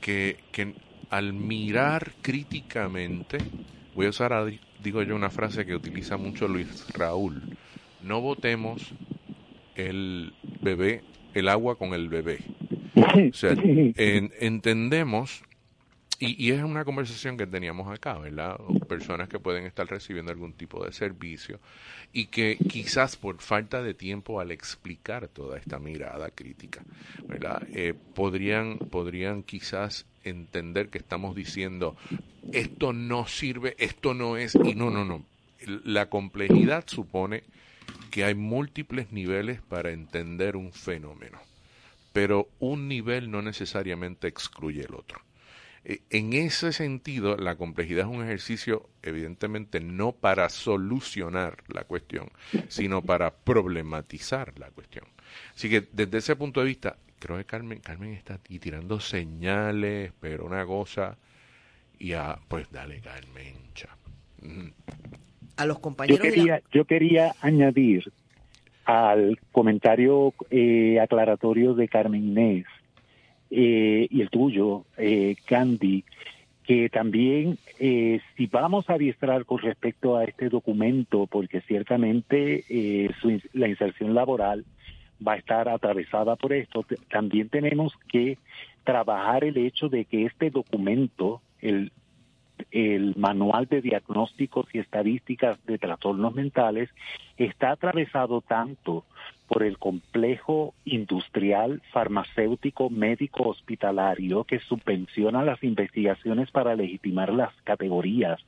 que, que al mirar críticamente, voy a usar, digo yo, una frase que utiliza mucho Luis Raúl, no votemos el bebé, el agua con el bebé. O sea, entendemos, y, y, es una conversación que teníamos acá, ¿verdad? Personas que pueden estar recibiendo algún tipo de servicio y que quizás por falta de tiempo al explicar toda esta mirada crítica, ¿verdad? Eh, podrían, podrían quizás entender que estamos diciendo esto no sirve, esto no es, y no, no, no. La complejidad supone que hay múltiples niveles para entender un fenómeno, pero un nivel no necesariamente excluye el otro. E, en ese sentido, la complejidad es un ejercicio evidentemente no para solucionar la cuestión, sino para problematizar la cuestión. Así que desde ese punto de vista, creo que Carmen, Carmen está aquí tirando señales, pero una cosa, y a, pues dale Carmen, a los compañeros. Yo quería, yo quería añadir al comentario eh, aclaratorio de Carmen Inés eh, y el tuyo, eh, Candy, que también si vamos a adiestrar con respecto a este documento, porque ciertamente la inserción laboral va a estar atravesada por esto, también tenemos que trabajar el hecho de que este documento, el el manual de diagnósticos y estadísticas de trastornos mentales está atravesado tanto por el complejo industrial, farmacéutico, médico, hospitalario que subvenciona las investigaciones para legitimar las categorías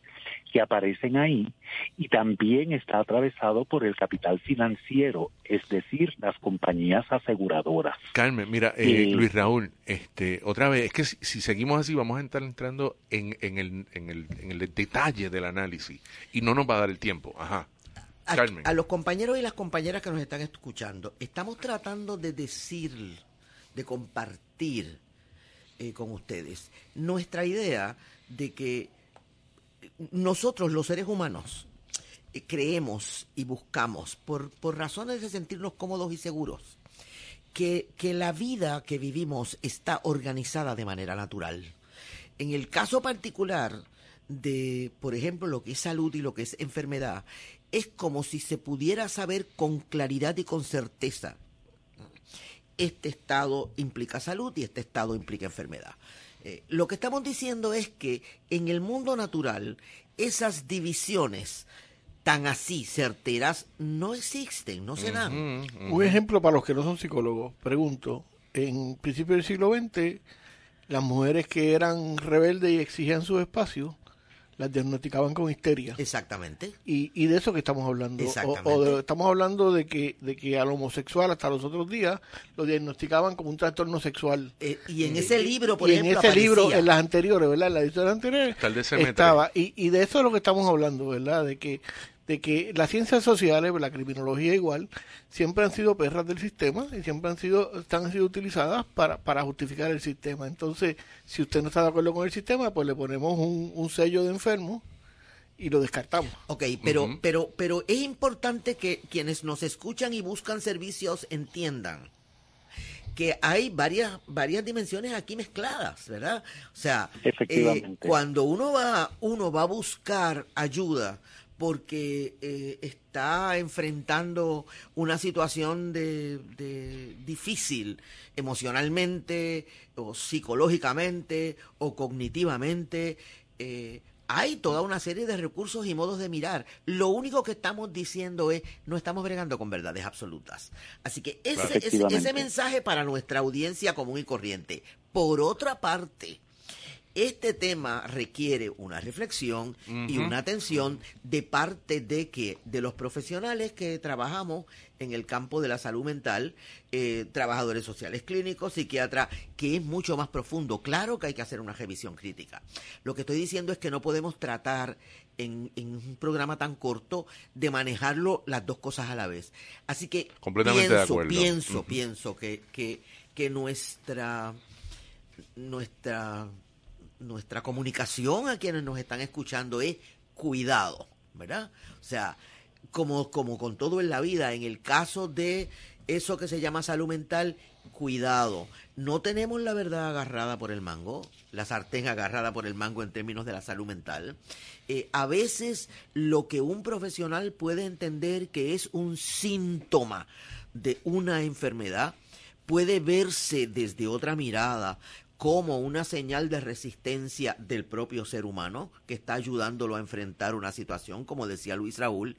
que aparecen ahí y también está atravesado por el capital financiero, es decir, las compañías aseguradoras. Carmen, mira, eh, Luis Raúl, este, otra vez, es que si, seguimos así vamos a estar entrando en, en, el, en, el, en el detalle del análisis y no nos va a dar el tiempo. Ajá. Carmen. A, los compañeros y las compañeras que nos están escuchando, estamos tratando de decir, de compartir eh, con ustedes nuestra idea de que nosotros los seres humanos eh, creemos y buscamos, por, por razones de sentirnos cómodos y seguros, que, que la vida que vivimos está organizada de manera natural. En el caso particular de, por ejemplo, lo que es salud y lo que es enfermedad, es como si se pudiera saber con claridad y con certeza. Este estado implica salud y este estado implica enfermedad. Eh, lo que estamos diciendo es que en el mundo natural esas divisiones tan así certeras no existen, no se dan. Un ejemplo para los que no son psicólogos, pregunto, en principio del siglo XX, las mujeres que eran rebeldes y exigían su espacio, las diagnosticaban con histeria. Exactamente. Y, y de eso que estamos hablando. O, estamos hablando de que, de que al homosexual hasta los otros días lo diagnosticaban como un trastorno sexual. Eh, y en ese libro, por y ejemplo. en ese libro, en las anteriores, ¿verdad? En la edición anterior estaba. Y, y de eso es lo que estamos hablando, ¿verdad? De que de que las ciencias sociales, la criminología igual, siempre han sido perras del sistema y siempre han sido, han sido utilizadas para, para justificar el sistema. Entonces, si usted no está de acuerdo con el sistema, pues le ponemos un, sello de enfermo y lo descartamos. Ok, pero, pero, pero es importante que quienes nos escuchan y buscan servicios entiendan que hay varias varias dimensiones aquí mezcladas, ¿verdad? O sea, eh, cuando uno va uno va a buscar ayuda porque eh, está enfrentando una situación de, difícil emocionalmente o psicológicamente o cognitivamente. Eh, hay toda una serie de recursos y modos de mirar. Lo único que estamos diciendo es, no estamos bregando con verdades absolutas. Así que ese, ese, ese mensaje para nuestra audiencia común y corriente. Por otra parte, este tema requiere una reflexión y una atención de parte de que de los profesionales que trabajamos en el campo de la salud mental, eh, trabajadores sociales clínicos, psiquiatras, que es mucho más profundo. Claro que hay que hacer una revisión crítica. Lo que estoy diciendo es que no podemos tratar en, un programa tan corto de manejarlo las dos cosas a la vez. Así que pienso, pienso, pienso que, que, que nuestra nuestra nuestra comunicación a quienes nos están escuchando es cuidado, ¿verdad? O sea, como, como con todo en la vida, en el caso de eso que se llama salud mental, cuidado. No tenemos la verdad agarrada por el mango, la sartén agarrada por el mango en términos de la salud mental. Eh, a veces lo que un profesional puede entender que es un síntoma de una enfermedad puede verse desde otra mirada como una señal de resistencia del propio ser humano que está ayudándolo a enfrentar una situación, como decía Luis Raúl.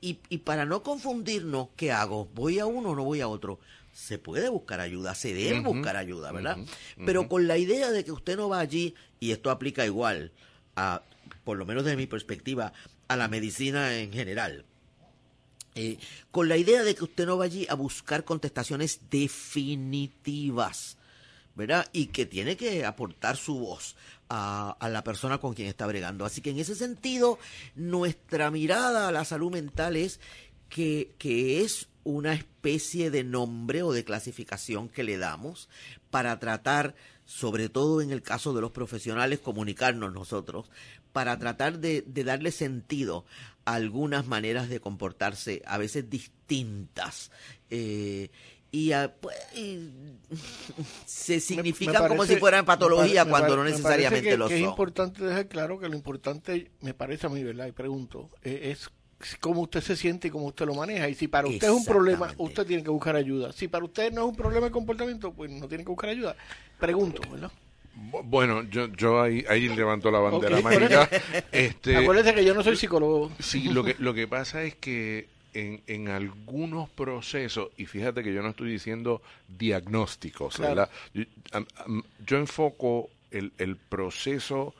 Y, para no confundirnos, ¿qué hago? ¿Voy a uno o no voy a otro? Se puede buscar ayuda, se debe buscar ayuda, ¿verdad? Pero con la idea de que usted no va allí, y esto aplica igual, a, por lo menos desde mi perspectiva, a la medicina en general. Eh, con la idea de que usted no va allí a buscar contestaciones definitivas ¿verdad? Y que tiene que aportar su voz a, la persona con quien está bregando. Así que en ese sentido, nuestra mirada a la salud mental es que, que es una especie de nombre o de clasificación que le damos para tratar, sobre todo en el caso de los profesionales, comunicarnos nosotros, para tratar de, darle sentido a algunas maneras de comportarse, a veces distintas. Eh, y, pues, se significan como si fueran patología cuando no necesariamente lo son. Es importante dejar claro que lo importante, me parece a mí, ¿verdad? Y pregunto, eh, es cómo usted se siente y cómo usted lo maneja. Y si para usted es un problema, usted tiene que buscar ayuda. Si para usted no es un problema de comportamiento, pues no tiene que buscar ayuda. Pregunto, ¿verdad? Bueno, yo, yo ahí, ahí levanto la bandera amarilla. Este, Acuérdese que yo no soy psicólogo. Sí, lo que, lo que pasa es que en, en, algunos procesos, y fíjate que yo no estoy diciendo diagnósticos, ¿verdad? Yo, enfoco el, el, proceso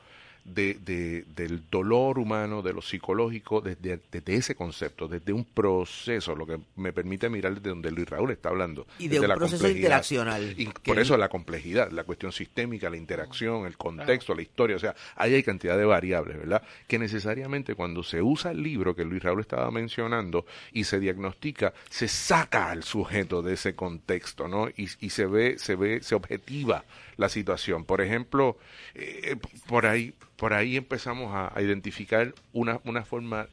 de, de, del dolor humano, de lo psicológico, desde, desde, ese concepto, desde un proceso, lo que me permite mirar desde donde Luis Raúl está hablando. Y de un la proceso interaccional. Y por eso la complejidad, la cuestión sistémica, la interacción, el contexto, la historia, o sea, ahí hay cantidad de variables, ¿verdad? Que necesariamente cuando se usa el libro que Luis Raúl estaba mencionando y se diagnostica, se saca al sujeto de ese contexto, ¿no? Y, y se ve, se ve, se objetiva la situación. Por ejemplo, eh, por ahí, por ahí empezamos a, identificar una, una forma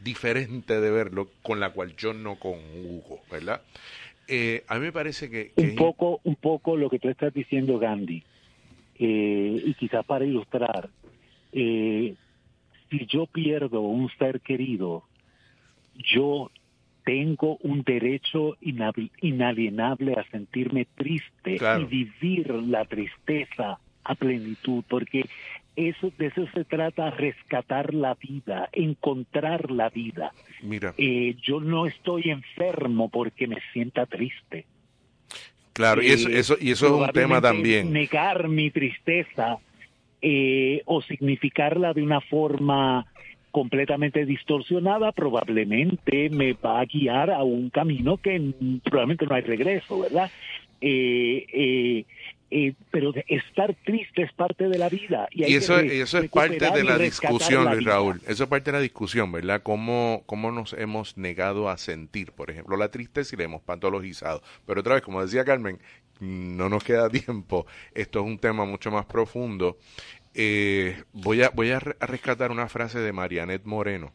diferente de verlo con la cual yo no conjugo, ¿verdad? Eh, a mí me parece que, un poco, un poco lo que tú estás diciendo, Gandhi, eh, y quizás para ilustrar, si yo pierdo un ser querido, yo tengo un derecho inalienable a sentirme triste y vivir la tristeza a plenitud, porque eso de eso se trata, rescatar la vida, encontrar la vida. Mira, eh, yo no estoy enfermo porque me sienta triste. Claro, y eso, eso, y eso es un tema también. Negar mi tristeza eh, o significarla de una forma completamente distorsionada, probablemente me va a guiar a un camino que probablemente no hay regreso, ¿verdad? Eh, eh, eh, pero estar triste es parte de la vida. Y, eso, eso es parte de la discusión, Luis Raúl. Eso es parte de la discusión, ¿verdad? Cómo, cómo nos hemos negado a sentir, por ejemplo, la tristeza y la hemos patologizado. Pero otra vez, como decía Carmen, no nos queda tiempo. Esto es un tema mucho más profundo. Eh, voy a, voy a, rescatar una frase de Marianet Moreno.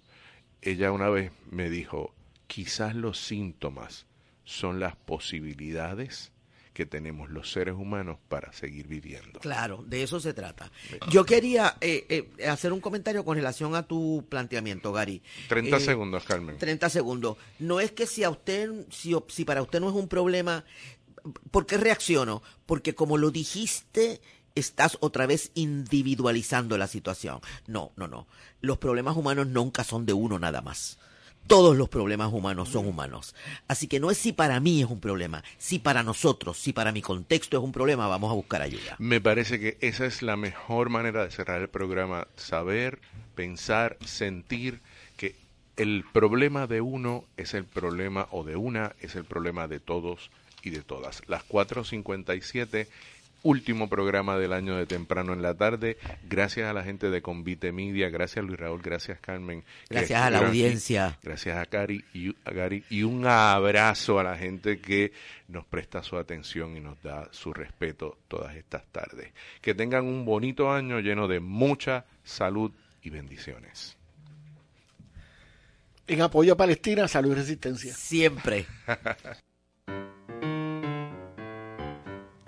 Ella una vez me dijo, quizás los síntomas son las posibilidades que tenemos los seres humanos para seguir viviendo. Claro, de eso se trata. Yo quería eh, eh, hacer un comentario con relación a tu planteamiento, Gary. 30 segundos, Carmen. 30 segundos. No es que si a usted, si, si para usted no es un problema, ¿por qué reacciono? Porque como lo dijiste estás otra vez individualizando la situación. No, no, no. Los problemas humanos nunca son de uno nada más. Todos los problemas humanos son humanos. Así que no es si para mí es un problema, si para nosotros, si para mi contexto es un problema, vamos a buscar ayuda. Me parece que esa es la mejor manera de cerrar el programa. Saber, pensar, sentir que el problema de uno es el problema, o de una es el problema de todos y de todas. Las 4.57 último programa del año de temprano en la tarde. Gracias a la gente de Convite Media, gracias Luis Raúl, gracias Carmen. Gracias a la audiencia. Gracias a Cari y a Gary y un abrazo a la gente que nos presta su atención y nos da su respeto todas estas tardes. Que tengan un bonito año lleno de mucha salud y bendiciones. En apoyo a Palestina, salud y resistencia. Siempre.